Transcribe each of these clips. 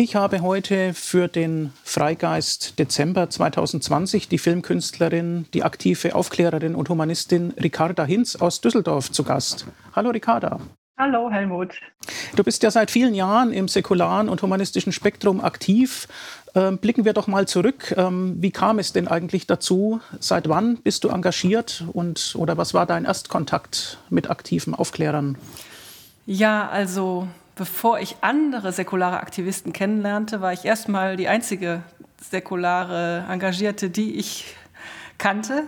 Ich habe heute für den Freigeist Dezember 2020 die Filmkünstlerin, die aktive Aufklärerin und Humanistin Ricarda Hinz aus Düsseldorf zu Gast. Hallo Ricarda. Hallo Helmut. Du bist ja seit vielen Jahren im säkularen und humanistischen Spektrum aktiv. Ähm, blicken wir doch mal zurück. Ähm, wie kam es denn eigentlich dazu? Seit wann bist du engagiert und oder was war dein Erstkontakt mit aktiven Aufklärern? Ja, also bevor ich andere säkulare Aktivisten kennenlernte, war ich erstmal die einzige säkulare Engagierte, die ich kannte.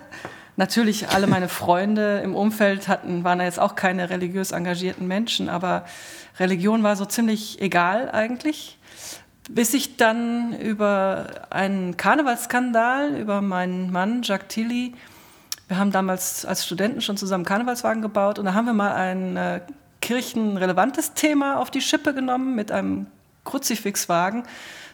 Natürlich alle meine Freunde im Umfeld hatten, waren jetzt auch keine religiös engagierten Menschen, aber Religion war so ziemlich egal eigentlich. Bis ich dann über einen Karnevalsskandal, über meinen Mann Jacques Tilly, wir haben damals als Studenten schon zusammen Karnevalswagen gebaut und da haben wir mal einen äh, kirchenrelevantes Thema auf die Schippe genommen mit einem Kruzifixwagen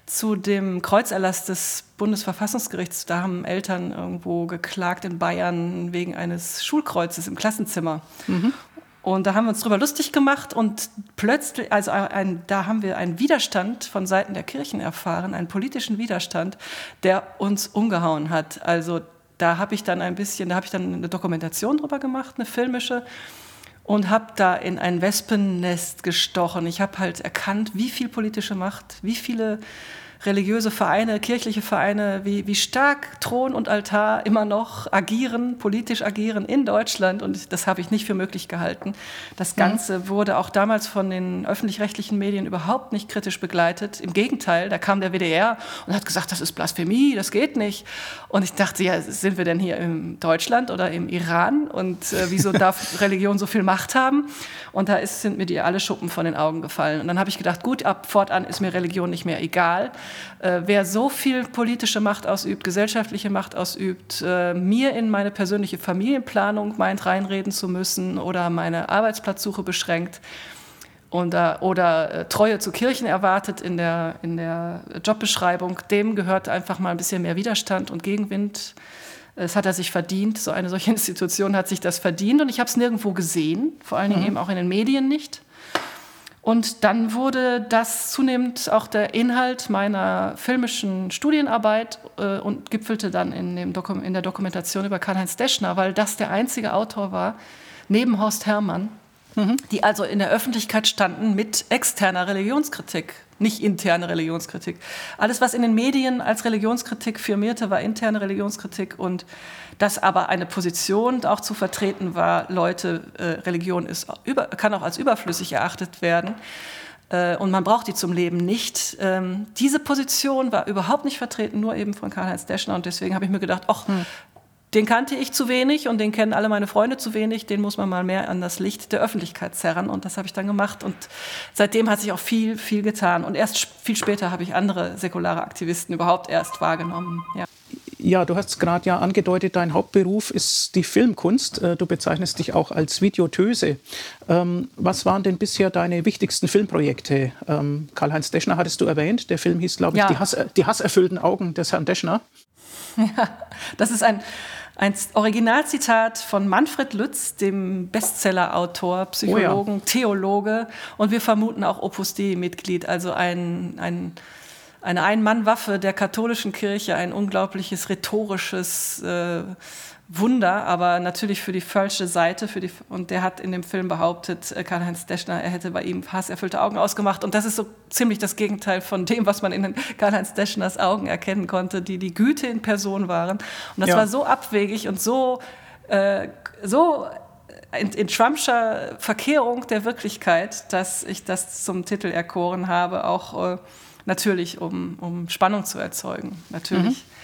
zu dem Kreuzerlass des Bundesverfassungsgerichts. Da haben Eltern irgendwo geklagt in Bayern wegen eines Schulkreuzes im Klassenzimmer. Mhm. Und da haben wir uns drüber lustig gemacht und plötzlich, also ein, da haben wir einen Widerstand von Seiten der Kirchen erfahren, einen politischen Widerstand, der uns umgehauen hat. Also da habe ich dann ein bisschen, da habe ich dann eine Dokumentation drüber gemacht, eine filmische und habe da in ein Wespennest gestochen. Ich habe halt erkannt, wie viel politische Macht, wie viele religiöse Vereine, kirchliche Vereine, wie, wie stark Thron und Altar immer noch agieren, politisch agieren in Deutschland. Und das habe ich nicht für möglich gehalten. Das mhm. Ganze mhm. wurde auch damals von den öffentlich-rechtlichen Medien überhaupt nicht kritisch begleitet. Im Gegenteil, da kam der WDR und hat gesagt, das ist Blasphemie, das geht nicht. Und ich dachte, ja, sind wir denn hier in Deutschland oder im Iran? Und äh, wieso darf Religion so viel Macht haben? Und da ist, sind mir die alle Schuppen von den Augen gefallen. Und dann habe ich gedacht, gut, ab fortan ist mir Religion nicht mehr egal. Äh, wer so viel politische Macht ausübt, gesellschaftliche Macht ausübt, äh, mir in meine persönliche Familienplanung meint reinreden zu müssen oder meine Arbeitsplatzsuche beschränkt oder, oder äh, Treue zu Kirchen erwartet in der, in der Jobbeschreibung, dem gehört einfach mal ein bisschen mehr Widerstand und Gegenwind. Das hat er sich verdient. So eine solche Institution hat sich das verdient und ich habe es nirgendwo gesehen, vor allen Dingen mhm. eben auch in den Medien nicht. Und dann wurde das zunehmend auch der Inhalt meiner filmischen Studienarbeit äh, und gipfelte dann in, dem Dokum in der Dokumentation über Karl-Heinz Deschner, weil das der einzige Autor war, neben Horst Herrmann, mhm. die also in der Öffentlichkeit standen mit externer Religionskritik, nicht interne Religionskritik. Alles, was in den Medien als Religionskritik firmierte, war interne Religionskritik und dass aber eine Position auch zu vertreten war, Leute, äh, Religion ist, über, kann auch als überflüssig erachtet werden äh, und man braucht die zum Leben nicht. Ähm, diese Position war überhaupt nicht vertreten, nur eben von Karl-Heinz Deschner und deswegen habe ich mir gedacht, ach, hm. Den kannte ich zu wenig und den kennen alle meine Freunde zu wenig. Den muss man mal mehr an das Licht der Öffentlichkeit zerren. Und das habe ich dann gemacht. Und seitdem hat sich auch viel, viel getan. Und erst viel später habe ich andere säkulare Aktivisten überhaupt erst wahrgenommen. Ja. Ja, du hast gerade ja angedeutet, dein Hauptberuf ist die Filmkunst. Äh, du bezeichnest dich auch als Videotöse. Ähm, was waren denn bisher deine wichtigsten Filmprojekte? Ähm, Karl-Heinz Deschner hattest du erwähnt. Der Film hieß, glaube ich, ja. die, Hass, die hasserfüllten Augen des Herrn Deschner. Ja, das ist ein, ein Originalzitat von Manfred Lütz, dem Bestsellerautor, Psychologen, oh ja. Theologe und wir vermuten auch Opus Dei-Mitglied, also ein, ein, eine Ein-Mann-Waffe der katholischen Kirche, ein unglaubliches rhetorisches äh, Wunder, aber natürlich für die falsche Seite. Für die, und der hat in dem Film behauptet, äh, Karl-Heinz Deschner, er hätte bei ihm hasserfüllte Augen ausgemacht. Und das ist so ziemlich das Gegenteil von dem, was man in Karl-Heinz Deschners Augen erkennen konnte, die die Güte in Person waren. Und das ja. war so abwegig und so, äh, so in, in Trumpscher Verkehrung der Wirklichkeit, dass ich das zum Titel erkoren habe, auch äh, natürlich, um, um Spannung zu erzeugen. Natürlich. Mhm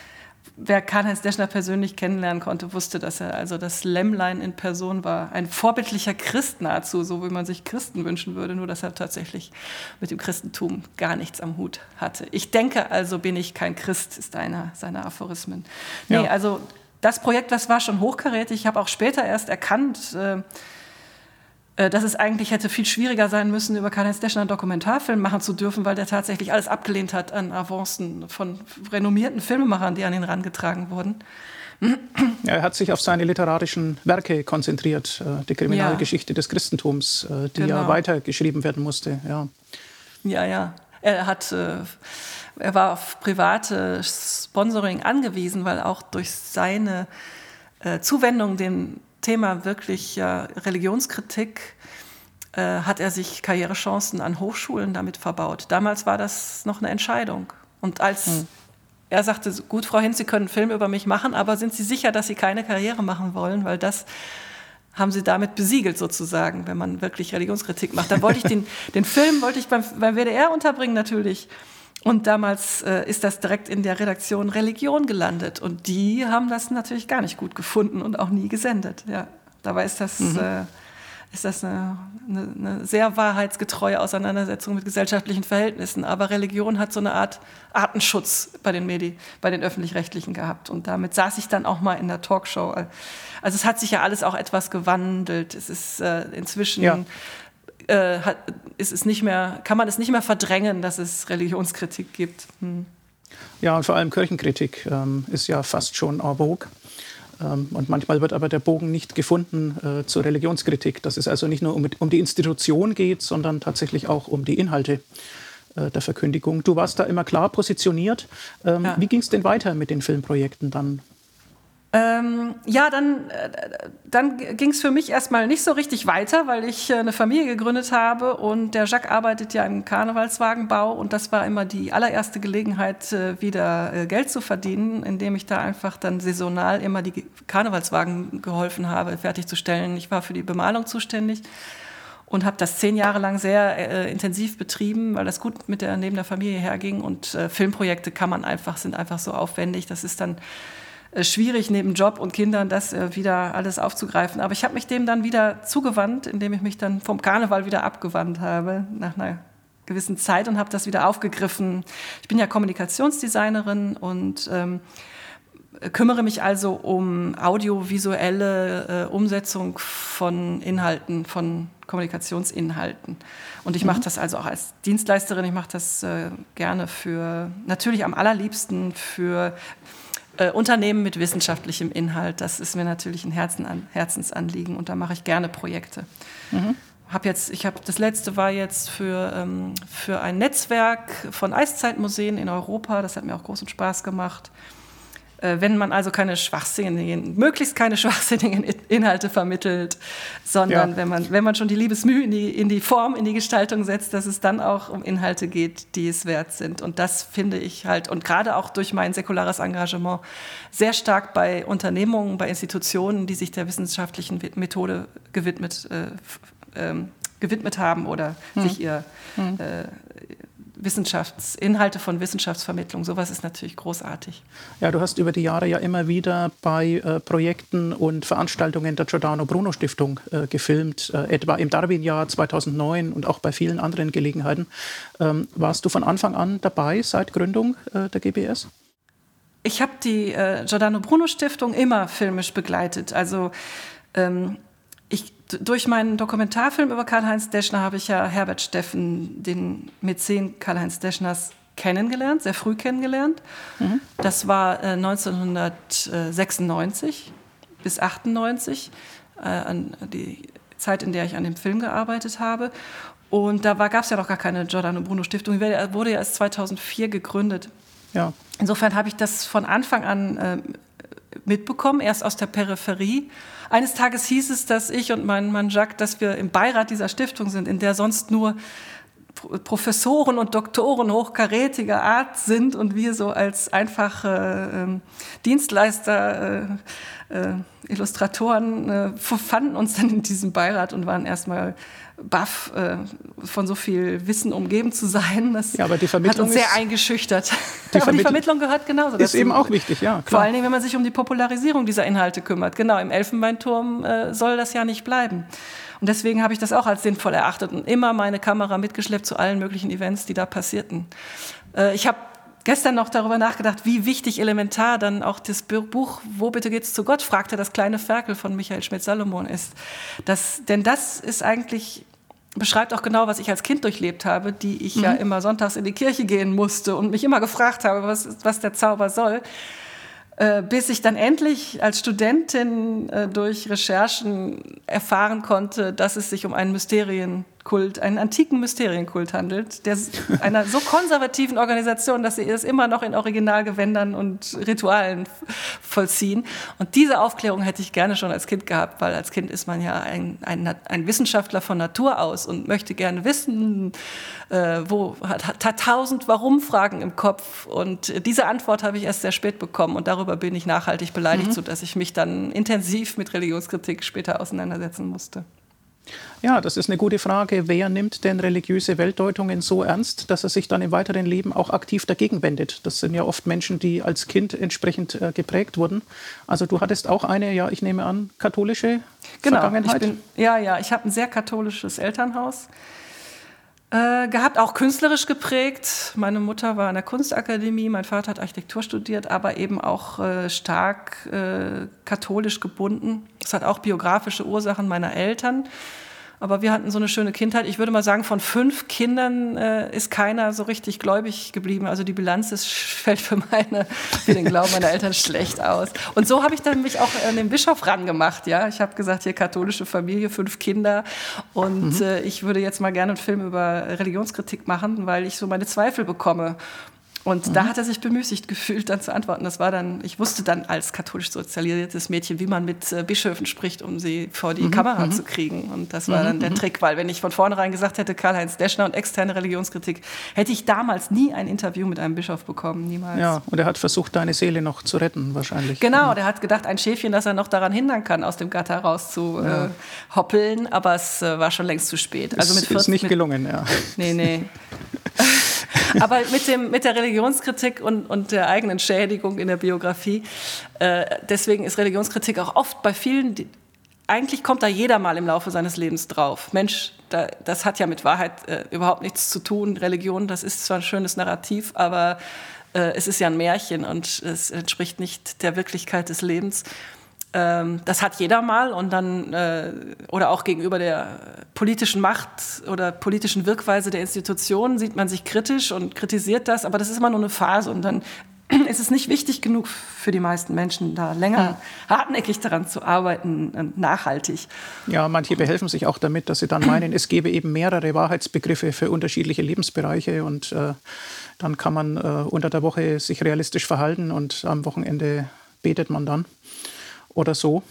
wer Karl-Heinz Deschner persönlich kennenlernen konnte, wusste, dass er also das Lämmlein in Person war. Ein vorbildlicher Christ nahezu, so wie man sich Christen wünschen würde, nur dass er tatsächlich mit dem Christentum gar nichts am Hut hatte. Ich denke also, bin ich kein Christ, ist einer seiner Aphorismen. Nee, ja. also das Projekt, das war schon hochkarätig. Ich habe auch später erst erkannt, äh, dass es eigentlich hätte viel schwieriger sein müssen, über Karl-Heinz Deschner einen Dokumentarfilm machen zu dürfen, weil der tatsächlich alles abgelehnt hat an Avancen von renommierten Filmemachern, die an ihn herangetragen wurden. Er hat sich auf seine literarischen Werke konzentriert, äh, die Kriminalgeschichte ja. des Christentums, äh, die genau. ja weitergeschrieben werden musste. Ja. ja, ja. Er hat äh, er war auf private Sponsoring angewiesen, weil auch durch seine äh, Zuwendung dem Thema wirklich äh, Religionskritik äh, hat er sich Karrierechancen an Hochschulen damit verbaut. Damals war das noch eine Entscheidung. Und als hm. er sagte, gut, Frau Hinz, Sie können einen Film über mich machen, aber sind Sie sicher, dass Sie keine Karriere machen wollen? Weil das haben sie damit besiegelt sozusagen, wenn man wirklich Religionskritik macht. Dann wollte ich den, den Film wollte ich beim, beim WDR unterbringen natürlich. Und damals äh, ist das direkt in der Redaktion Religion gelandet. Und die haben das natürlich gar nicht gut gefunden und auch nie gesendet. Ja, dabei ist das, mhm. äh, ist das eine, eine, eine, sehr wahrheitsgetreue Auseinandersetzung mit gesellschaftlichen Verhältnissen. Aber Religion hat so eine Art Artenschutz bei den Medien, bei den Öffentlich-Rechtlichen gehabt. Und damit saß ich dann auch mal in der Talkshow. Also es hat sich ja alles auch etwas gewandelt. Es ist äh, inzwischen ja äh, hat, ist es nicht mehr, kann man es nicht mehr verdrängen, dass es Religionskritik gibt. Hm. Ja, und vor allem Kirchenkritik ähm, ist ja fast schon en vogue. Ähm, und manchmal wird aber der Bogen nicht gefunden äh, zur Religionskritik, dass es also nicht nur um, um, die Institution geht, sondern tatsächlich auch um die Inhalte äh, der Verkündigung. Du warst da immer klar positioniert. Ähm, ja. Wie ging es denn weiter mit den Filmprojekten dann? Ähm, ja, dann, äh, dann ging es für mich erstmal nicht so richtig weiter, weil ich äh, eine Familie gegründet habe und der Jacques arbeitet ja im Karnevalswagenbau und das war immer die allererste Gelegenheit, äh, wieder äh, Geld zu verdienen, indem ich da einfach dann saisonal immer die Karnevalswagen geholfen habe, fertigzustellen. Ich war für die Bemalung zuständig und habe das zehn Jahre lang sehr äh, intensiv betrieben, weil das gut mit der neben der Familie herging und äh, Filmprojekte kann man einfach sind einfach so aufwendig, das ist dann schwierig, neben Job und Kindern das äh, wieder alles aufzugreifen. Aber ich habe mich dem dann wieder zugewandt, indem ich mich dann vom Karneval wieder abgewandt habe, nach einer gewissen Zeit und habe das wieder aufgegriffen. Ich bin ja Kommunikationsdesignerin und ähm, kümmere mich also um audiovisuelle äh, Umsetzung von Inhalten, von Kommunikationsinhalten. Und ich mache mhm. das also auch als Dienstleisterin, ich mache das äh, gerne für, natürlich am allerliebsten für äh, Unternehmen mit wissenschaftlichem Inhalt. Das ist mir natürlich ein Herzen an, Herzensanliegen und da mache ich gerne Projekte. Mhm. Hab jetzt, ich habe das letzte war jetzt für, ähm, für ein Netzwerk von Eiszeitmuseen in Europa. Das hat mir auch großen Spaß gemacht. Äh, wenn man also keine schwachsinnigen, möglichst keine schwachsinnigen Inhalte vermittelt, sondern ja. wenn, man, wenn man schon die Liebesmühe in die, in die Form, in die Gestaltung setzt, dass es dann auch um Inhalte geht, die es wert sind. Und das finde ich halt, und gerade auch durch mein säkulares Engagement, sehr stark bei Unternehmungen, bei Institutionen, die sich der wissenschaftlichen Methode gewidmet, äh, äh, gewidmet haben oder hm. sich ihr hm. äh, Wissenschaftsinhalte von Wissenschaftsvermittlung. Sowas ist natürlich großartig. Ja, du hast über die Jahre ja immer wieder bei äh, Projekten und Veranstaltungen der Giordano Bruno Stiftung äh, gefilmt, äh, etwa im Darwin-Jahr 2009 und auch bei vielen anderen Gelegenheiten. Ähm, warst du von Anfang an dabei seit Gründung äh, der GBS? Ich habe die äh, Giordano Bruno Stiftung immer filmisch begleitet. Also ähm, ich, durch meinen Dokumentarfilm über Karl-Heinz Deschner habe ich ja Herbert Steffen, den Mäzen Karl-Heinz Deschners, kennengelernt, sehr früh kennengelernt. Mhm. Das war äh, 1996 bis 98, äh, an die Zeit, in der ich an dem Film gearbeitet habe. Und da gab es ja noch gar keine Giordano Bruno Stiftung. Die wurde ja erst 2004 gegründet. Ja. Insofern habe ich das von Anfang an äh, mitbekommen, erst aus der Peripherie. Eines Tages hieß es, dass ich und mein Mann Jacques, dass wir im Beirat dieser Stiftung sind, in der sonst nur Professoren und Doktoren hochkarätiger Art sind und wir so als einfache äh, Dienstleister, äh, äh, Illustratoren äh, fanden uns dann in diesem Beirat und waren erstmal baff, äh, von so viel Wissen umgeben zu sein. Das ja, aber die Vermittlung hat uns sehr ist, eingeschüchtert. Die, aber die Vermittlung gehört genauso. Ist eben auch wichtig, ja. Klar. Vor allen Dingen, wenn man sich um die Popularisierung dieser Inhalte kümmert. Genau, im Elfenbeinturm äh, soll das ja nicht bleiben. Und deswegen habe ich das auch als sinnvoll erachtet und immer meine Kamera mitgeschleppt zu allen möglichen Events, die da passierten. Äh, ich habe gestern noch darüber nachgedacht, wie wichtig elementar dann auch das Buch Wo bitte geht's zu Gott, fragte das kleine Ferkel von Michael Schmidt-Salomon ist. Das, denn das ist eigentlich beschreibt auch genau, was ich als Kind durchlebt habe, die ich mhm. ja immer sonntags in die Kirche gehen musste und mich immer gefragt habe, was, was der Zauber soll. Äh, bis ich dann endlich als Studentin äh, durch Recherchen erfahren konnte, dass es sich um einen Mysterienkult Kult, einen antiken Mysterienkult handelt, der einer so konservativen Organisation, dass sie es immer noch in Originalgewändern und Ritualen vollziehen. Und diese Aufklärung hätte ich gerne schon als Kind gehabt, weil als Kind ist man ja ein, ein, ein Wissenschaftler von Natur aus und möchte gerne wissen, äh, wo hat, hat tausend Warum-Fragen im Kopf. Und diese Antwort habe ich erst sehr spät bekommen und darüber bin ich nachhaltig beleidigt, mhm. sodass ich mich dann intensiv mit Religionskritik später auseinandersetzen musste. Ja, das ist eine gute Frage. Wer nimmt denn religiöse Weltdeutungen so ernst, dass er sich dann im weiteren Leben auch aktiv dagegen wendet? Das sind ja oft Menschen, die als Kind entsprechend äh, geprägt wurden. Also du hattest auch eine, ja, ich nehme an, katholische genau, Vergangenheit. Ich bin, ja, ja, ich habe ein sehr katholisches Elternhaus äh, gehabt, auch künstlerisch geprägt. Meine Mutter war an der Kunstakademie, mein Vater hat Architektur studiert, aber eben auch äh, stark äh, katholisch gebunden. Das hat auch biografische Ursachen meiner Eltern. Aber wir hatten so eine schöne Kindheit. Ich würde mal sagen, von fünf Kindern äh, ist keiner so richtig gläubig geblieben. Also die Bilanz ist, fällt für, meine, für den Glauben meiner Eltern schlecht aus. Und so habe ich dann mich auch an den Bischof rangemacht. Ja? Ich habe gesagt, hier katholische Familie, fünf Kinder. Und mhm. äh, ich würde jetzt mal gerne einen Film über Religionskritik machen, weil ich so meine Zweifel bekomme. Und mhm. da hat er sich bemüßigt gefühlt, dann zu antworten. Das war dann, ich wusste dann als katholisch sozialisiertes Mädchen, wie man mit äh, Bischöfen spricht, um sie vor die mhm. Kamera mhm. zu kriegen. Und das war dann der mhm. Trick, weil wenn ich von vornherein gesagt hätte, Karl-Heinz Deschner und externe Religionskritik, hätte ich damals nie ein Interview mit einem Bischof bekommen, niemals. Ja, und er hat versucht, deine Seele noch zu retten, wahrscheinlich. Genau, mhm. der hat gedacht, ein Schäfchen, das er noch daran hindern kann, aus dem Gatter raus zu ja. äh, hoppeln, aber es äh, war schon längst zu spät. Also mit 40, ist nicht mit, gelungen, ja. Nee, nee. Aber mit, dem, mit der Religionskritik und, und der eigenen Schädigung in der Biografie, äh, deswegen ist Religionskritik auch oft bei vielen, die, eigentlich kommt da jeder mal im Laufe seines Lebens drauf. Mensch, da, das hat ja mit Wahrheit äh, überhaupt nichts zu tun. Religion, das ist zwar ein schönes Narrativ, aber äh, es ist ja ein Märchen und es entspricht nicht der Wirklichkeit des Lebens. Ähm, das hat jeder mal und dann äh, oder auch gegenüber der politischen Macht oder politischen Wirkweise der Institutionen sieht man sich kritisch und kritisiert das, aber das ist immer nur eine Phase und dann ist es nicht wichtig genug für die meisten Menschen, da länger hartnäckig daran zu arbeiten, nachhaltig. Ja, manche behelfen sich auch damit, dass sie dann meinen, es gäbe eben mehrere Wahrheitsbegriffe für unterschiedliche Lebensbereiche und äh, dann kann man äh, unter der Woche sich realistisch verhalten und am Wochenende betet man dann oder so.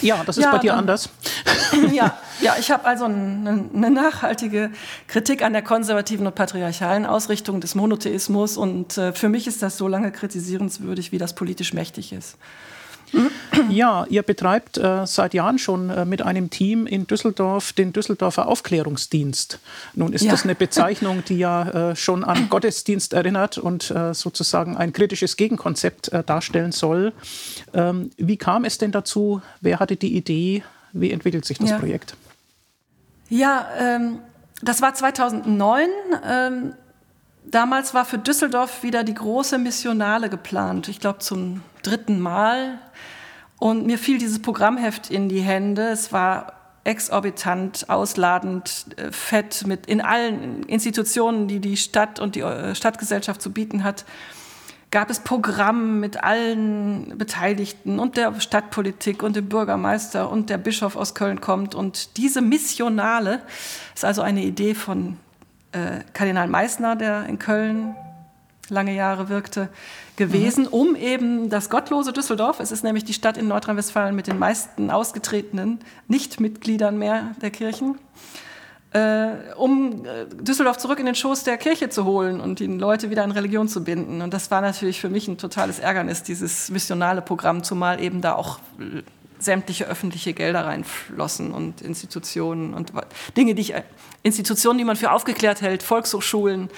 Ja, das ist ja, bei dir dann, anders. Ja, ja ich habe also eine, eine, nachhaltige Kritik an der konservativen und patriarchalen Ausrichtung des Monotheismus. Und äh, für mich ist das so lange kritisierenswürdig, wie das politisch mächtig ist. Ja, ihr betreibt äh, seit Jahren schon äh, mit einem Team in Düsseldorf den Düsseldorfer Aufklärungsdienst. Nun ist ja. das eine Bezeichnung, die ja äh, schon an Gottesdienst erinnert und äh, sozusagen ein kritisches Gegenkonzept äh, darstellen soll. Ähm, wie kam es denn dazu? Wer hatte die Idee? Wie entwickelt sich das ja. Projekt? Ja, ähm, das war 2009. Ähm, damals war für Düsseldorf wieder die große Missionale geplant. Ich glaube zum dritten Mal. Und mir fiel dieses Programmheft in die Hände. Es war exorbitant, ausladend, äh, fett mit in allen Institutionen, die die Stadt und die äh, Stadtgesellschaft zu bieten hat, gab es Programme mit allen Beteiligten und der Stadtpolitik und dem Bürgermeister und der Bischof aus Köln kommt. Und diese Missionale ist also eine Idee von äh, Kardinal Meissner, der in Köln lange Jahre wirkte, gewesen, mhm. um eben das gottlose Düsseldorf, es ist nämlich die Stadt in Nordrhein-Westfalen mit den meisten ausgetretenen Nichtmitgliedern mehr der Kirchen, äh, um äh, Düsseldorf zurück in den Schoß der Kirche zu holen und die Leute wieder an Religion zu binden. Und das war natürlich für mich ein totales Ärgernis, dieses missionale Programm, zumal eben da auch sämtliche öffentliche Gelder reinflossen und Institutionen und Dinge, die ich, Institutionen, die man für aufgeklärt hält, Volkshochschulen,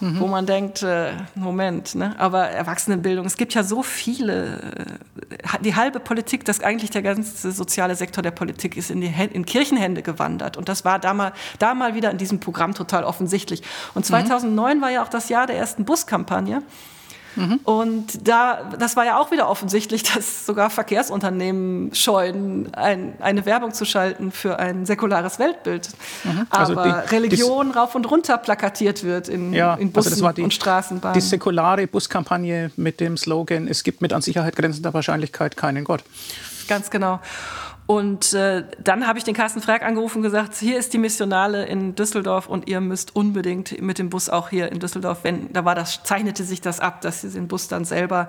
mhm. wo man denkt, äh, Moment, ne? aber Erwachsenenbildung, es gibt ja so viele, äh, die halbe Politik, das eigentlich der ganze soziale Sektor der Politik ist in, die in Kirchenhände gewandert und das war da mal, da mal wieder in diesem Programm total offensichtlich. Und 2009 mhm. war ja auch das Jahr der ersten Buskampagne. Mhm. Und da, das war ja auch wieder offensichtlich, dass sogar Verkehrsunternehmen scheuen, ein, eine Werbung zu schalten für ein säkulares Weltbild. Mhm. Also Aber die, Religion rauf und runter plakatiert wird in, ja, in Bussen also die, und Straßenbahnen. Die säkulare Buskampagne mit dem Slogan, es gibt mit an Sicherheit grenzender Wahrscheinlichkeit keinen Gott. Ganz genau. Und äh, dann habe ich den Carsten Frerk angerufen und gesagt, hier ist die Missionale in Düsseldorf und ihr müsst unbedingt mit dem Bus auch hier in Düsseldorf, wenn, da war das, zeichnete sich das ab, dass sie den Bus dann selber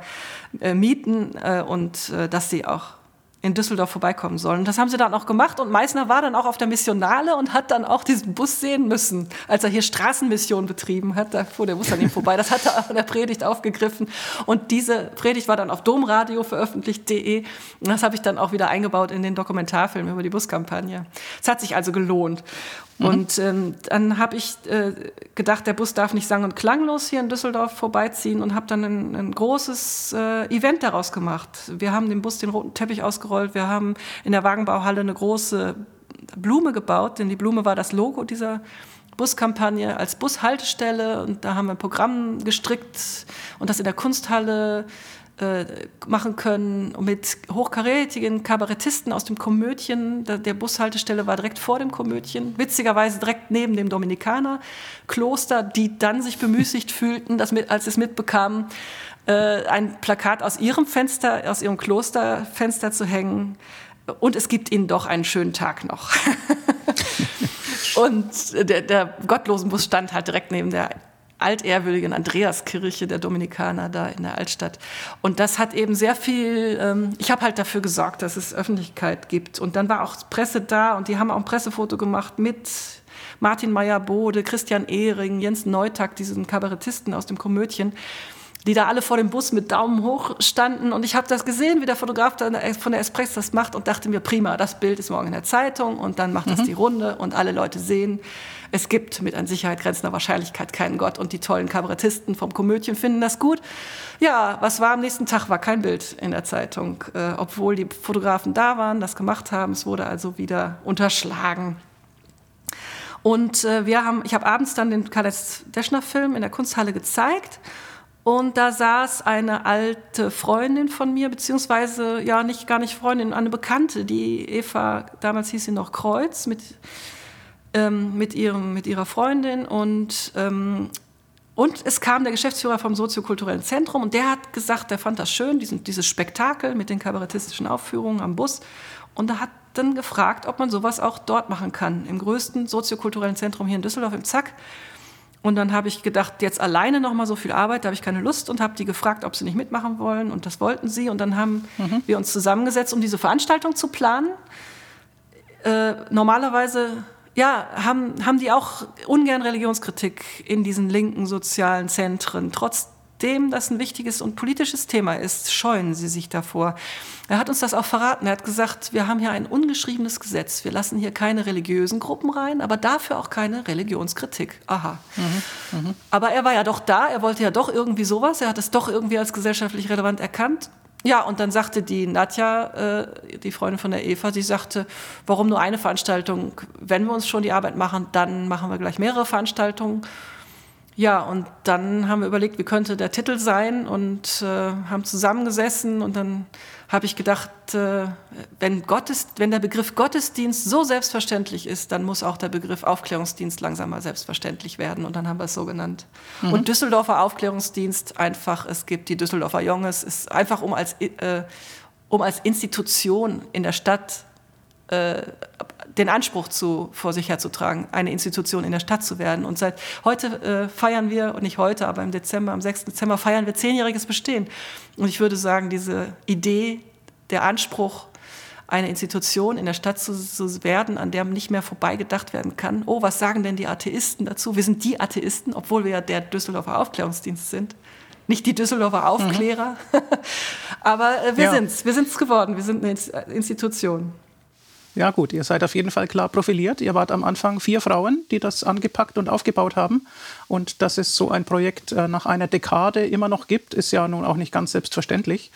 äh, mieten äh, und äh, dass sie auch in Düsseldorf vorbeikommen sollen. Das haben sie dann auch gemacht und Meissner war dann auch auf der Missionale und hat dann auch diesen Bus sehen müssen, als er hier Straßenmission betrieben hat. Da fuhr der Bus an ihm vorbei. Das hat er auch in der Predigt aufgegriffen. Und diese Predigt war dann auf domradio veröffentlicht.de. Und das habe ich dann auch wieder eingebaut in den Dokumentarfilm über die Buskampagne. Es hat sich also gelohnt. Mhm. Und ähm, dann habe ich äh, gedacht, der Bus darf nicht sang- und klanglos hier in Düsseldorf vorbeiziehen und habe dann ein, ein großes äh, Event daraus gemacht. Wir haben dem Bus den roten Teppich ausgerollt, wir haben in der Wagenbauhalle eine große Blume gebaut, denn die Blume war das Logo dieser Buskampagne als Bushaltestelle und da haben wir ein Programm gestrickt und das in der Kunsthalle äh, machen können mit hochkarätigen Kabarettisten aus dem Komödien. Der Bushaltestelle war direkt vor dem Komödien, witzigerweise direkt neben dem Dominikanerkloster, die dann sich bemüßigt fühlten, dass mit, als sie es mitbekamen, äh, ein Plakat aus ihrem Fenster, aus ihrem Klosterfenster zu hängen. Und es gibt ihnen doch einen schönen Tag noch. Und der, der Gottlosenbus stand halt direkt neben der altehrwürdigen Andreaskirche der Dominikaner da in der Altstadt. Und das hat eben sehr viel, ähm, ich habe halt dafür gesorgt, dass es Öffentlichkeit gibt. Und dann war auch Presse da und die haben auch ein Pressefoto gemacht mit Martin Meyer-Bode, Christian Ehring, Jens Neutag, diesen Kabarettisten aus dem Komödien die da alle vor dem Bus mit Daumen hoch standen. Und ich habe das gesehen, wie der Fotograf von der Espresso das macht und dachte mir, prima, das Bild ist morgen in der Zeitung und dann macht mhm. das die Runde und alle Leute sehen, es gibt mit an Sicherheit grenzender Wahrscheinlichkeit keinen Gott und die tollen Kabarettisten vom Komödien finden das gut. Ja, was war am nächsten Tag? War kein Bild in der Zeitung, äh, obwohl die Fotografen da waren, das gemacht haben. Es wurde also wieder unterschlagen. Und äh, wir haben, ich habe abends dann den Karl-Deschner-Film in der Kunsthalle gezeigt. Und da saß eine alte Freundin von mir, beziehungsweise ja nicht gar nicht Freundin, eine Bekannte, die Eva, damals hieß sie noch Kreuz, mit ähm, mit, ihrem, mit ihrer Freundin und ähm, und es kam der Geschäftsführer vom soziokulturellen Zentrum und der hat gesagt, der fand das schön, diesen, dieses Spektakel mit den kabarettistischen Aufführungen am Bus. Und er hat dann gefragt, ob man sowas auch dort machen kann, im größten soziokulturellen Zentrum hier in Düsseldorf, im Zack. Und dann habe ich gedacht, jetzt alleine noch mal so viel Arbeit, da habe ich keine Lust und habe die gefragt, ob sie nicht mitmachen wollen. Und das wollten sie. Und dann haben mhm. wir uns zusammengesetzt, um diese Veranstaltung zu planen. Äh, normalerweise ja, haben, haben die auch ungern Religionskritik in diesen linken sozialen Zentren. Trotzdem das ein wichtiges und politisches Thema ist, scheuen sie sich davor. Er hat uns das auch verraten. Er hat gesagt, wir haben hier ein ungeschriebenes Gesetz. Wir lassen hier keine religiösen Gruppen rein, aber dafür auch keine Religionskritik. Aha. Mhm, mh. Aber er war ja doch da, er wollte ja doch irgendwie sowas. Er hat es doch irgendwie als gesellschaftlich relevant erkannt ja, und dann sagte die Nadja, äh, die Freundin von der Eva, sie sagte, warum nur eine Veranstaltung? Wenn wir uns schon die Arbeit machen, dann machen wir gleich mehrere Veranstaltungen. Ja, und dann haben wir überlegt, wie könnte der Titel sein und äh, haben zusammengesessen und dann habe ich gedacht, äh, wenn, Gottes, wenn der Begriff Gottesdienst so selbstverständlich ist, dann muss auch der Begriff Aufklärungsdienst langsam mal selbstverständlich werden und dann haben wir es so genannt. Mhm. Und Düsseldorfer Aufklärungsdienst einfach, es gibt die Düsseldorfer Junges, ist einfach um als, äh, um als Institution in der Stadt äh, den Anspruch zu, vor sich herzutragen, eine Institution in der Stadt zu werden. Und seit heute äh, feiern wir, und nicht heute, aber im Dezember, am 6. Dezember feiern wir zehnjähriges Bestehen. Und ich würde sagen, diese Idee, der Anspruch, eine Institution in der Stadt zu, zu, werden, an der nicht mehr vorbeigedacht werden kann. Oh, was sagen denn die Atheisten dazu? Wir sind die Atheisten, obwohl wir ja der Düsseldorfer Aufklärungsdienst sind. Nicht die Düsseldorfer Aufklärer, mhm. aber äh, wir ja. es. Wir sind es geworden. Wir sind eine Institution. Ja gut, ihr seid auf jeden Fall klar profiliert. Ihr wart am Anfang vier Frauen, die das angepackt und aufgebaut haben. Und dass es so ein Projekt äh, nach einer Dekade immer noch gibt, ist ja nun auch nicht ganz selbstverständlich.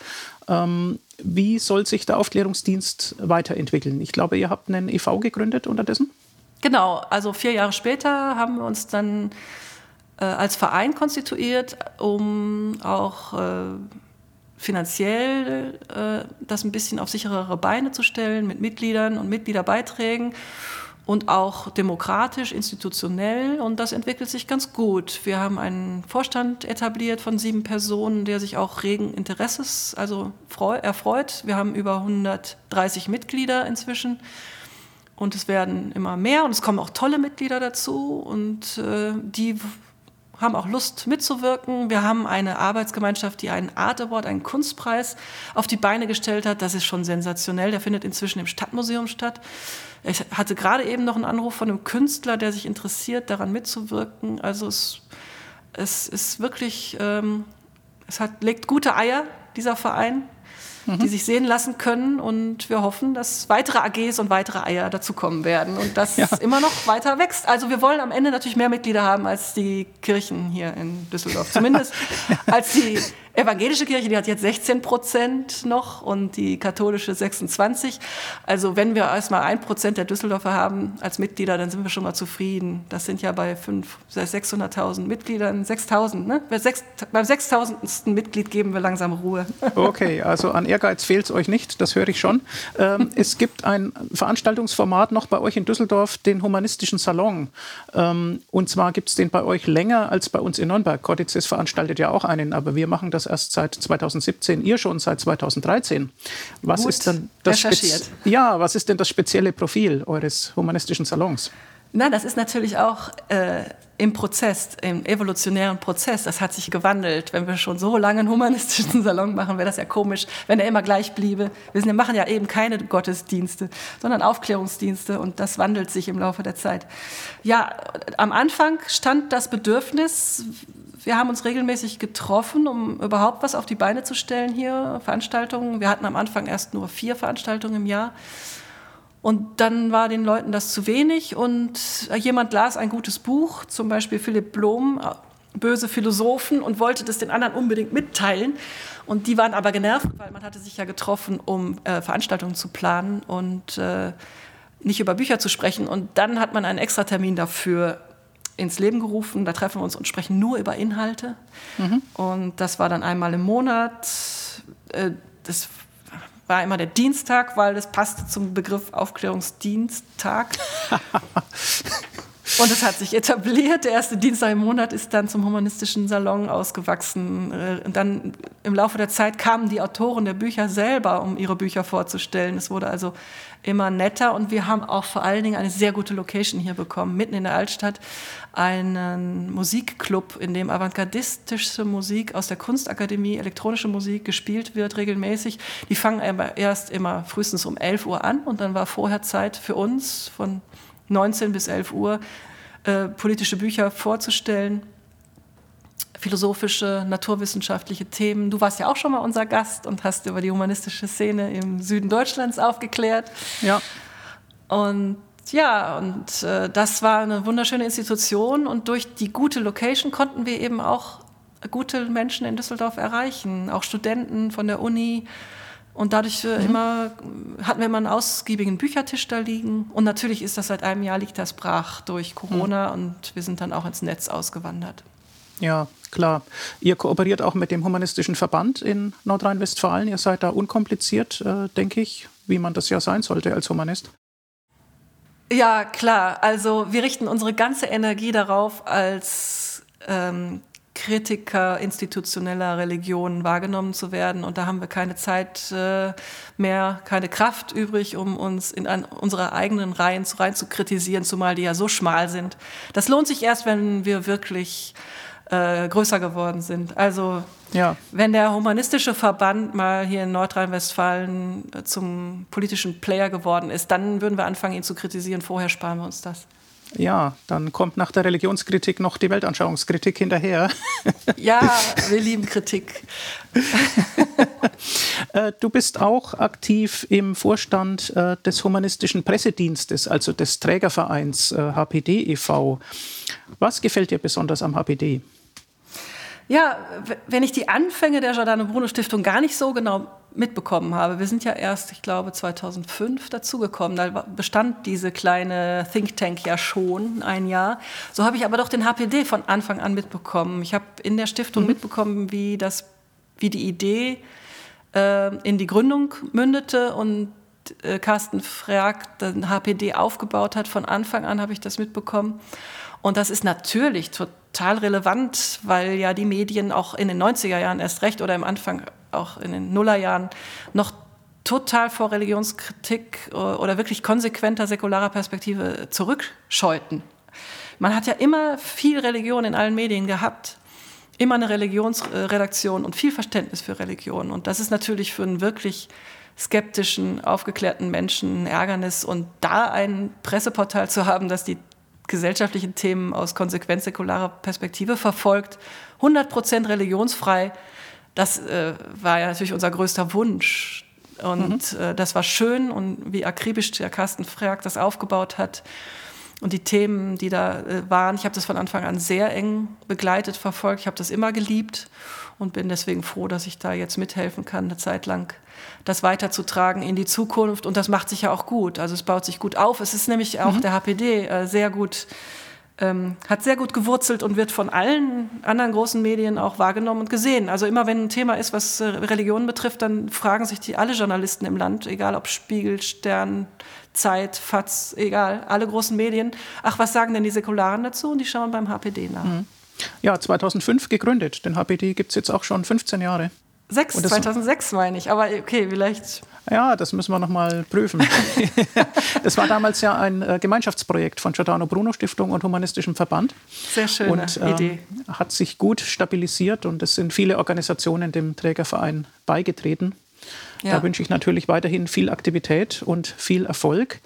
Ähm, wie soll sich der Aufklärungsdienst weiterentwickeln? Ich glaube, ihr habt einen EV gegründet unterdessen. Genau, also vier Jahre später haben wir uns dann äh, als Verein konstituiert, um auch äh, finanziell äh, das ein bisschen auf sicherere Beine zu stellen mit Mitgliedern und Mitgliederbeiträgen. und auch demokratisch, institutionell und das entwickelt sich ganz gut. Wir haben einen Vorstand etabliert von sieben Personen, der sich auch regen Interesses also erfreut. Wir haben über 130 Mitglieder inzwischen und es werden immer mehr und es kommen auch tolle Mitglieder dazu und äh, die haben auch Lust mitzuwirken. Wir haben eine Arbeitsgemeinschaft, die einen Art Award, einen Kunstpreis auf die Beine gestellt hat. Das ist schon sensationell. Der findet inzwischen im Stadtmuseum statt. Ich hatte gerade eben noch einen Anruf von einem Künstler, der sich interessiert, daran mitzuwirken. Also es, es ist wirklich, ähm, es hat, legt gute Eier, dieser Verein, mhm. die sich sehen lassen können. Und wir hoffen, dass weitere AGs und weitere Eier dazukommen werden und dass ja. es immer noch weiter wächst. Also wir wollen am Ende natürlich mehr Mitglieder haben als die Kirchen hier in Düsseldorf. Zumindest als die evangelische Kirche, die hat jetzt 16 Prozent noch und die katholische 26. Also wenn wir erstmal ein Prozent der Düsseldorfer haben als Mitglieder, dann sind wir schon mal zufrieden. Das sind ja bei 600.000 Mitgliedern 6.000. Ne? beim 6.000. Mitglied geben wir langsam Ruhe. Okay, also an Ehrgeiz fehlt es euch nicht, das höre ich schon. Ähm, es gibt ein Veranstaltungsformat noch bei euch in Düsseldorf, den Humanistischen Salon. Ähm, und zwar gibt es den bei euch länger als bei uns in Nürnberg. Codices veranstaltet ja auch einen, aber wir machen das das erst seit 2017, ihr schon seit 2013. Was Gut ist denn das ja, was ist denn das spezielle Profil eures humanistischen Salons? Na, das ist natürlich auch äh, im Prozess, im evolutionären Prozess. Das hat sich gewandelt. Wenn wir schon so lange einen humanistischen Salon machen, wäre das ja komisch, wenn er immer gleich bliebe. Wir, sind, wir machen ja eben keine Gottesdienste, sondern Aufklärungsdienste und das wandelt sich im Laufe der Zeit. Ja, am Anfang stand das Bedürfnis, wir haben uns regelmäßig getroffen, um überhaupt was auf die Beine zu stellen hier, Veranstaltungen. Wir hatten am Anfang erst nur vier Veranstaltungen im Jahr. Und dann war den Leuten das zu wenig und jemand las ein gutes Buch, zum Beispiel Philipp Blom, Böse Philosophen, und wollte das den anderen unbedingt mitteilen. Und die waren aber genervt, weil man hatte sich ja getroffen, um äh, Veranstaltungen zu planen und äh, nicht über Bücher zu sprechen. Und dann hat man einen Extratermin dafür ins Leben gerufen. Da treffen wir uns und sprechen nur über Inhalte. Mhm. Und das war dann einmal im Monat. Äh, das war immer der Dienstag, weil das passte zum Begriff Aufklärungsdiensttag. Und es hat sich etabliert. Der erste Dienstag im Monat ist dann zum humanistischen Salon ausgewachsen. Äh, und dann im Laufe der Zeit kamen die Autoren der Bücher selber, um ihre Bücher vorzustellen. Es wurde also immer netter und wir haben auch vor allen Dingen eine sehr gute Location hier bekommen, mitten in der Altstadt, einen Musikclub, in dem avantgardistische Musik aus der Kunstakademie, elektronische Musik gespielt wird regelmäßig. Die fangen erst immer frühestens um 11 Uhr an und dann war vorher Zeit für uns von 19 bis 11 Uhr äh, politische Bücher vorzustellen philosophische, naturwissenschaftliche Themen. Du warst ja auch schon mal unser Gast und hast über die humanistische Szene im Süden Deutschlands aufgeklärt. Ja. Und ja, und äh, das war eine wunderschöne Institution und durch die gute Location konnten wir eben auch gute Menschen in Düsseldorf erreichen, auch Studenten von der Uni. Und dadurch äh, mhm. immer, hatten wir immer einen ausgiebigen Büchertisch da liegen. Und natürlich ist das seit einem Jahr liegt das brach durch Corona mhm. und wir sind dann auch ins Netz ausgewandert. Ja, klar. Ihr kooperiert auch mit dem Humanistischen Verband in Nordrhein-Westfalen. Ihr seid da unkompliziert, äh, denke ich, wie man das ja sein sollte als Humanist. Ja, klar. Also wir richten unsere ganze Energie darauf, als ähm, Kritiker institutioneller Religionen wahrgenommen zu werden. Und da haben wir keine Zeit äh, mehr, keine Kraft übrig, um uns in an unsere eigenen Reihen zu, rein zu kritisieren, zumal die ja so schmal sind. Das lohnt sich erst, wenn wir wirklich äh, größer geworden sind. Also ja. wenn der humanistische Verband mal hier in Nordrhein-Westfalen äh, zum politischen Player geworden ist, dann würden wir anfangen, ihn zu kritisieren. Vorher sparen wir uns das. Ja, dann kommt nach der Religionskritik noch die Weltanschauungskritik hinterher. Ja, wir lieben Kritik. Äh, du bist auch aktiv im Vorstand des Humanistischen Pressedienstes, also des Trägervereins HPD e.V. Was gefällt dir besonders am HPD? Ja, wenn ich die Anfänge der Giordano Bruno Stiftung gar nicht so genau mitbekommen habe, wir sind ja erst, ich glaube, 2005 dazugekommen, da bestand diese kleine Think Tank ja schon ein Jahr. So habe ich aber doch den HPD von Anfang an mitbekommen. Ich habe in der Stiftung mhm. mitbekommen, wie, das, wie die Idee äh, in die Gründung mündete und äh, Carsten Frerk den HPD aufgebaut hat. Von Anfang an habe ich das mitbekommen. Und das ist natürlich total relevant, weil ja die Medien auch in den 90er Jahren erst recht oder im Anfang auch in den Nullerjahren noch total vor Religionskritik äh, oder wirklich konsequenter säkularer Perspektive zurückscheuten. Man hat ja immer viel Religion in allen Medien gehabt, immer eine Religionsredaktion und viel Verständnis für Religion. Und das ist natürlich für einen wirklich skeptischen, aufgeklärten Menschen ein Ärgernis. Und da ein Presseportal zu haben, das die gesellschaftlichen Themen aus konsequent säkularer Perspektive verfolgt, 100 Prozent religionsfrei, das äh, war ja natürlich unser größter Wunsch. Und mhm. äh, das war schön und wie akribisch der Carsten Frerk das aufgebaut hat und die Themen, die da äh, waren, ich habe das von Anfang an sehr eng begleitet, verfolgt. Ich habe das immer geliebt und bin deswegen froh, dass ich da jetzt mithelfen kann, eine Zeit lang das weiterzutragen in die Zukunft. Und das macht sich ja auch gut. Also es baut sich gut auf. Es ist nämlich auch mhm. der HPD äh, sehr gut ähm, hat sehr gut gewurzelt und wird von allen anderen großen Medien auch wahrgenommen und gesehen. Also immer wenn ein Thema ist, was äh, Religion betrifft, dann fragen sich die alle Journalisten im Land, egal ob Spiegel, Stern, Zeit, FATS, egal, alle großen Medien. Ach, was sagen denn die Säkularen dazu? Und die schauen beim HPD nach. Mhm. Ja, 2005 gegründet. Den HPD gibt es jetzt auch schon 15 Jahre. Sechs, 2006 meine ich, aber okay, vielleicht. Ja, das müssen wir noch mal prüfen. das war damals ja ein äh, Gemeinschaftsprojekt von Giordano Bruno Stiftung und Humanistischem Verband. Sehr schöne und, ähm, Idee. Hat sich gut stabilisiert und es sind viele Organisationen dem Trägerverein beigetreten. Ja. Da wünsche ich natürlich weiterhin viel Aktivität und viel Erfolg.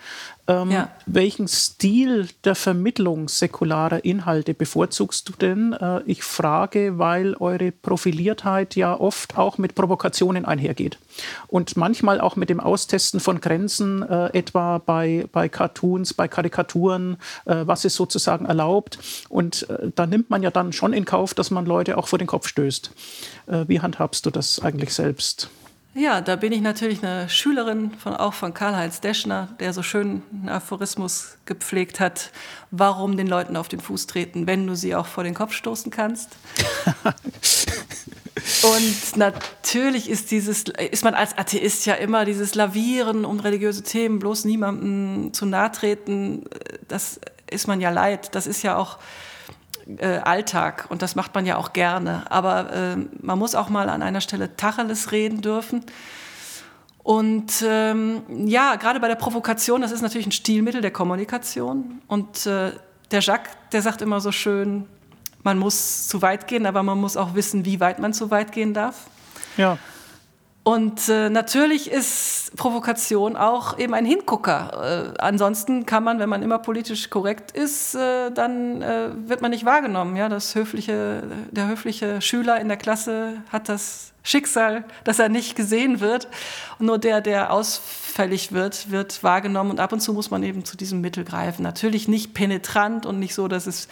Ähm, ja. Welchen Stil der Vermittlung säkularer Inhalte bevorzugst du denn? Äh, ich frage, weil eure Profiliertheit ja oft auch mit Provokationen einhergeht und manchmal auch mit dem Austesten von Grenzen, äh, etwa bei, bei Cartoons, bei Karikaturen, äh, was ist sozusagen erlaubt. Und äh, da nimmt man ja dann schon in Kauf, dass man Leute auch vor den Kopf stößt. Äh, wie handhabst du das eigentlich selbst? Ja, da bin ich natürlich eine Schülerin von, auch von Karl-Heinz Deschner, der so schön einen Aphorismus gepflegt hat, warum den Leuten auf den Fuß treten, wenn du sie auch vor den Kopf stoßen kannst. Und natürlich ist dieses, ist man als Atheist ja immer dieses Lavieren um religiöse Themen, bloß niemandem zu nahe treten, das ist man ja leid. Das ist ja auch äh, Alltag und das macht man ja auch gerne. Aber äh, man muss auch mal an einer Stelle Tacheles reden dürfen. Und ähm, ja, gerade bei der Provokation, das ist natürlich ein Stilmittel der Kommunikation. Und äh, der Jacques, der sagt immer so schön, man muss zu weit gehen, aber man muss auch wissen, wie weit man zu weit gehen darf. Ja. Und äh, natürlich ist Provokation auch eben ein Hingucker. Äh, ansonsten kann man, wenn man immer politisch korrekt ist, äh, dann äh, wird man nicht wahrgenommen. Ja, das höfliche, der höfliche Schüler in der Klasse hat das Schicksal, dass er nicht gesehen wird. Und nur der, der ausfällig wird, wird wahrgenommen. Und ab und zu muss man eben zu diesem Mittel greifen. Natürlich nicht penetrant und nicht so, dass es,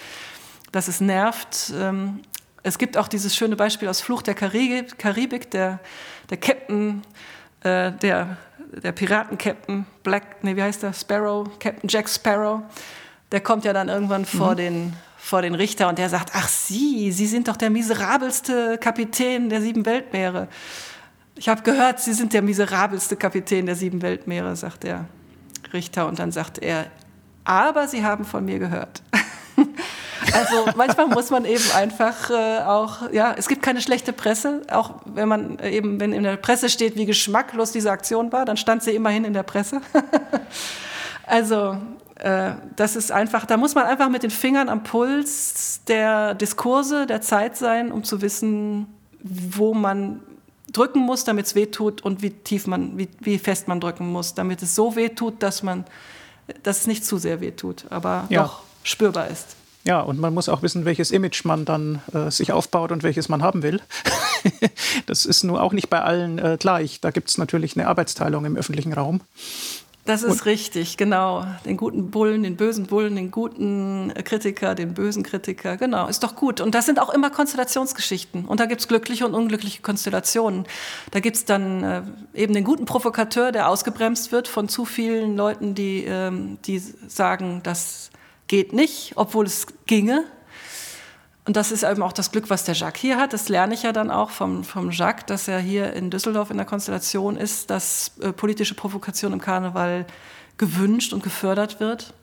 dass es nervt. Ähm, es gibt auch dieses schöne Beispiel aus Fluch der Karibik, der, der Captain, äh, der, der Piraten-Captain, Black, nee, wie heißt der, Sparrow, Captain Jack Sparrow, der kommt ja dann irgendwann mhm. vor, den, vor den Richter und der sagt, ach Sie, Sie sind doch der miserabelste Kapitän der sieben Weltmeere. Ich habe gehört, Sie sind der miserabelste Kapitän der sieben Weltmeere, sagt der Richter. Und dann sagt er, aber Sie haben von mir gehört. Also manchmal muss man eben einfach äh, auch, ja, es gibt keine schlechte Presse, auch wenn man eben, wenn in der Presse steht, wie geschmacklos diese Aktion war, dann stand sie immerhin in der Presse. also äh, das ist einfach, da muss man einfach mit den Fingern am Puls der Diskurse, der Zeit sein, um zu wissen, wo man drücken muss, damit es weh tut und wie tief man, wie, wie fest man drücken muss, damit es so weh tut, dass man, dass es nicht zu sehr weh tut, aber ja. doch spürbar ist. Ja, und man muss auch wissen, welches Image man dann äh, sich aufbaut und welches man haben will. das ist nur auch nicht bei allen äh, gleich. Da gibt es natürlich eine Arbeitsteilung im öffentlichen Raum. Das ist und richtig, genau. Den guten Bullen, den bösen Bullen, den guten Kritiker, den bösen Kritiker, genau, ist doch gut. Und das sind auch immer Konstellationsgeschichten. Und da gibt es glückliche und unglückliche Konstellationen. Da gibt es dann äh, eben den guten Provokateur, der ausgebremst wird von zu vielen Leuten, die, ähm, die sagen, dass geht nicht, obwohl es ginge. Und das ist eben auch das Glück, was der Jacques hier hat. Das lerne ich ja dann auch vom, vom Jacques, dass er hier in Düsseldorf in der Konstellation ist, dass äh, politische Provokation im Karneval gewünscht und gefördert wird.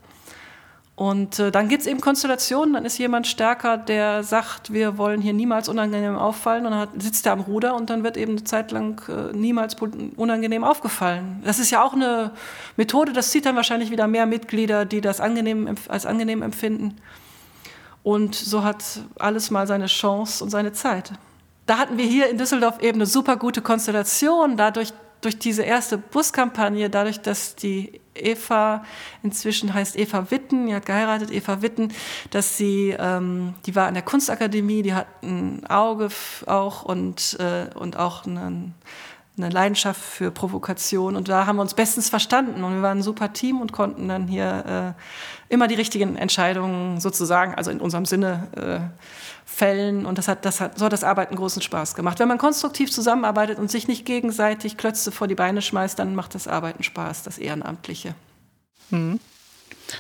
Und äh, dann gibt es eben Konstellationen, dann ist jemand stärker, der sagt, wir wollen hier niemals unangenehm auffallen und dann hat, sitzt er am Ruder und dann wird eben eine Zeit lang äh, niemals unangenehm aufgefallen. Das ist ja auch eine Methode, das zieht dann wahrscheinlich wieder mehr Mitglieder, die das angenehm, als angenehm empfinden. Und so hat alles mal seine Chance und seine Zeit. Da hatten wir hier in Düsseldorf eben eine super gute Konstellation, dadurch, durch diese erste Buskampagne, dadurch, dass die Eva, inzwischen heißt Eva Witten, die hat geheiratet, Eva Witten, dass sie, ähm, die war an der Kunstakademie, die hat ein Auge auch und, äh, und auch einen eine Leidenschaft für Provokation. Und da haben wir uns bestens verstanden und wir waren ein super Team und konnten dann hier äh, immer die richtigen Entscheidungen sozusagen, also in unserem Sinne äh, fällen und das hat, das hat, so hat das Arbeiten großen Spaß gemacht. Wenn man konstruktiv zusammenarbeitet und sich nicht gegenseitig Klötze vor die Beine schmeißt, dann macht das Arbeiten Spaß, das Ehrenamtliche. Mhm.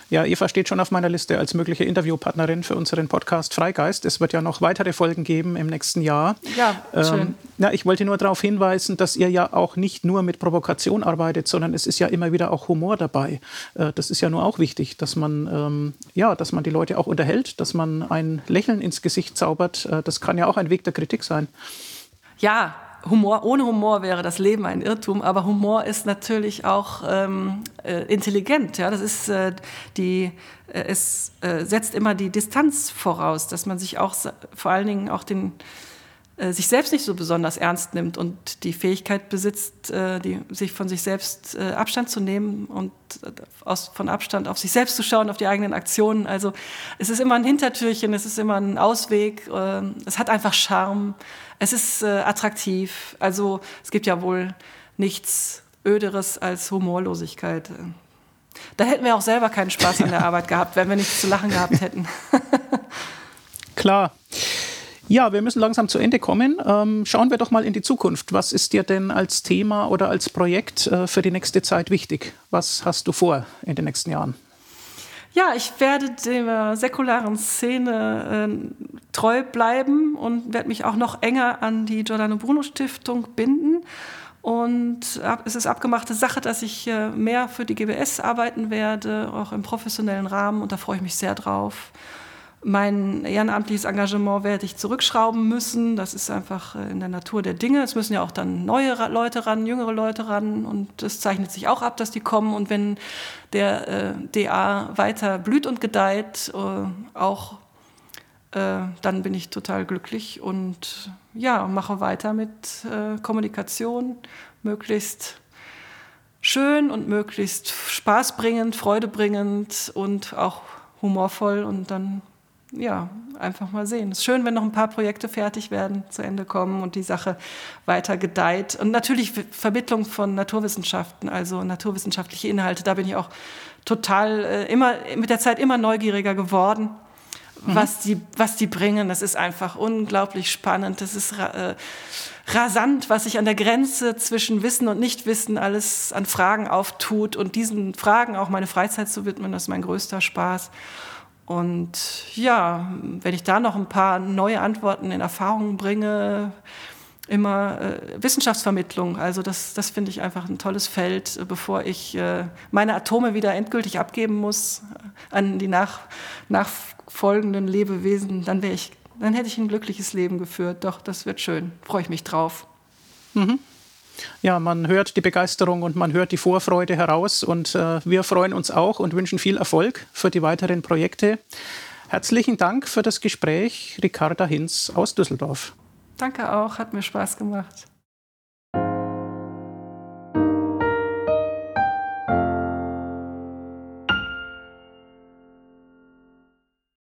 Ja, Eva steht schon auf meiner Liste als mögliche Interviewpartnerin für unseren Podcast Freigeist. Es wird ja noch weitere Folgen geben im nächsten Jahr. Ja, schön. Ähm, ja, ich wollte nur darauf hinweisen, dass ihr ja auch nicht nur mit Provokation arbeitet, sondern es ist ja immer wieder auch Humor dabei. Äh, das ist ja nur auch wichtig, dass man, ähm, ja, dass man die Leute auch unterhält, dass man ein Lächeln ins Gesicht zaubert. Äh, das kann ja auch ein Weg der Kritik sein. Ja, Humor, ohne Humor wäre das Leben ein Irrtum, aber Humor ist natürlich auch ähm, äh, intelligent. Ja? Das ist äh, die, äh, es äh, setzt immer die Distanz voraus, dass man sich auch vor allen Dingen auch den äh, sich selbst nicht so besonders ernst nimmt und die Fähigkeit besitzt, äh, die, sich von sich selbst Abstand zu nehmen und aus, von Abstand auf sich selbst zu schauen, auf die eigenen Aktionen. Also es ist immer ein Hintertürchen, es ist immer ein Ausweg, es hat einfach Charme, es ist attraktiv. Also es gibt ja wohl nichts Öderes als Humorlosigkeit. Da hätten wir auch selber keinen Spaß an der Arbeit gehabt, wenn wir nichts zu lachen gehabt hätten. Klar. Ja, wir müssen langsam zu Ende kommen. Ähm, schauen wir doch mal in die Zukunft. Was ist dir denn als Thema oder als Projekt äh, für die nächste Zeit wichtig? Was hast du vor in den nächsten Jahren? Ja, ich werde der säkularen Szene äh, treu bleiben und werde mich auch noch enger an die Giordano Bruno Stiftung binden. Und es ist abgemachte Sache, dass ich äh, mehr für die GBS arbeiten werde, auch im professionellen Rahmen. Und da freue ich mich sehr drauf. Mein ehrenamtliches Engagement werde ich zurückschrauben müssen. Das ist einfach äh, in der Natur der Dinge. Es müssen ja auch dann neue Leute ran, jüngere Leute ran. Und es zeichnet sich auch ab, dass die kommen. Und wenn der äh, DA weiter blüht und gedeiht, äh, auch äh, dann bin ich total glücklich und ja, mache weiter mit äh, Kommunikation, möglichst schön und möglichst spaßbringend, freudebringend und auch humorvoll. Und dann ja, einfach mal sehen. Es ist schön, wenn noch ein paar Projekte fertig werden, zu Ende kommen und die Sache weiter gedeiht. Und natürlich Vermittlung von Naturwissenschaften, also naturwissenschaftliche Inhalte. Da bin ich auch total äh, immer mit der Zeit immer neugieriger geworden, mhm. was, die, was die bringen. Das ist einfach unglaublich spannend. Das ist äh, rasant, was sich an der Grenze zwischen Wissen und Nichtwissen alles an Fragen auftut. Und diesen Fragen auch meine Freizeit zu widmen, das ist mein größter Spaß. Und ja, wenn ich da noch ein paar neue Antworten in Erfahrung bringe, immer äh, Wissenschaftsvermittlung. Also das, das finde ich einfach ein tolles Feld, äh, bevor ich äh, meine Atome wieder endgültig abgeben muss äh, an die nach, nachfolgenden Lebewesen, dann wäre ich, dann hätte ich ein glückliches Leben geführt. Doch, das wird schön. Freue ich mich drauf. Mhm. Ja, man hört die Begeisterung und man hört die Vorfreude heraus und äh, wir freuen uns auch und wünschen viel Erfolg für die weiteren Projekte. Herzlichen Dank für das Gespräch, Ricarda Hinz aus Düsseldorf. Danke auch, hat mir Spaß gemacht.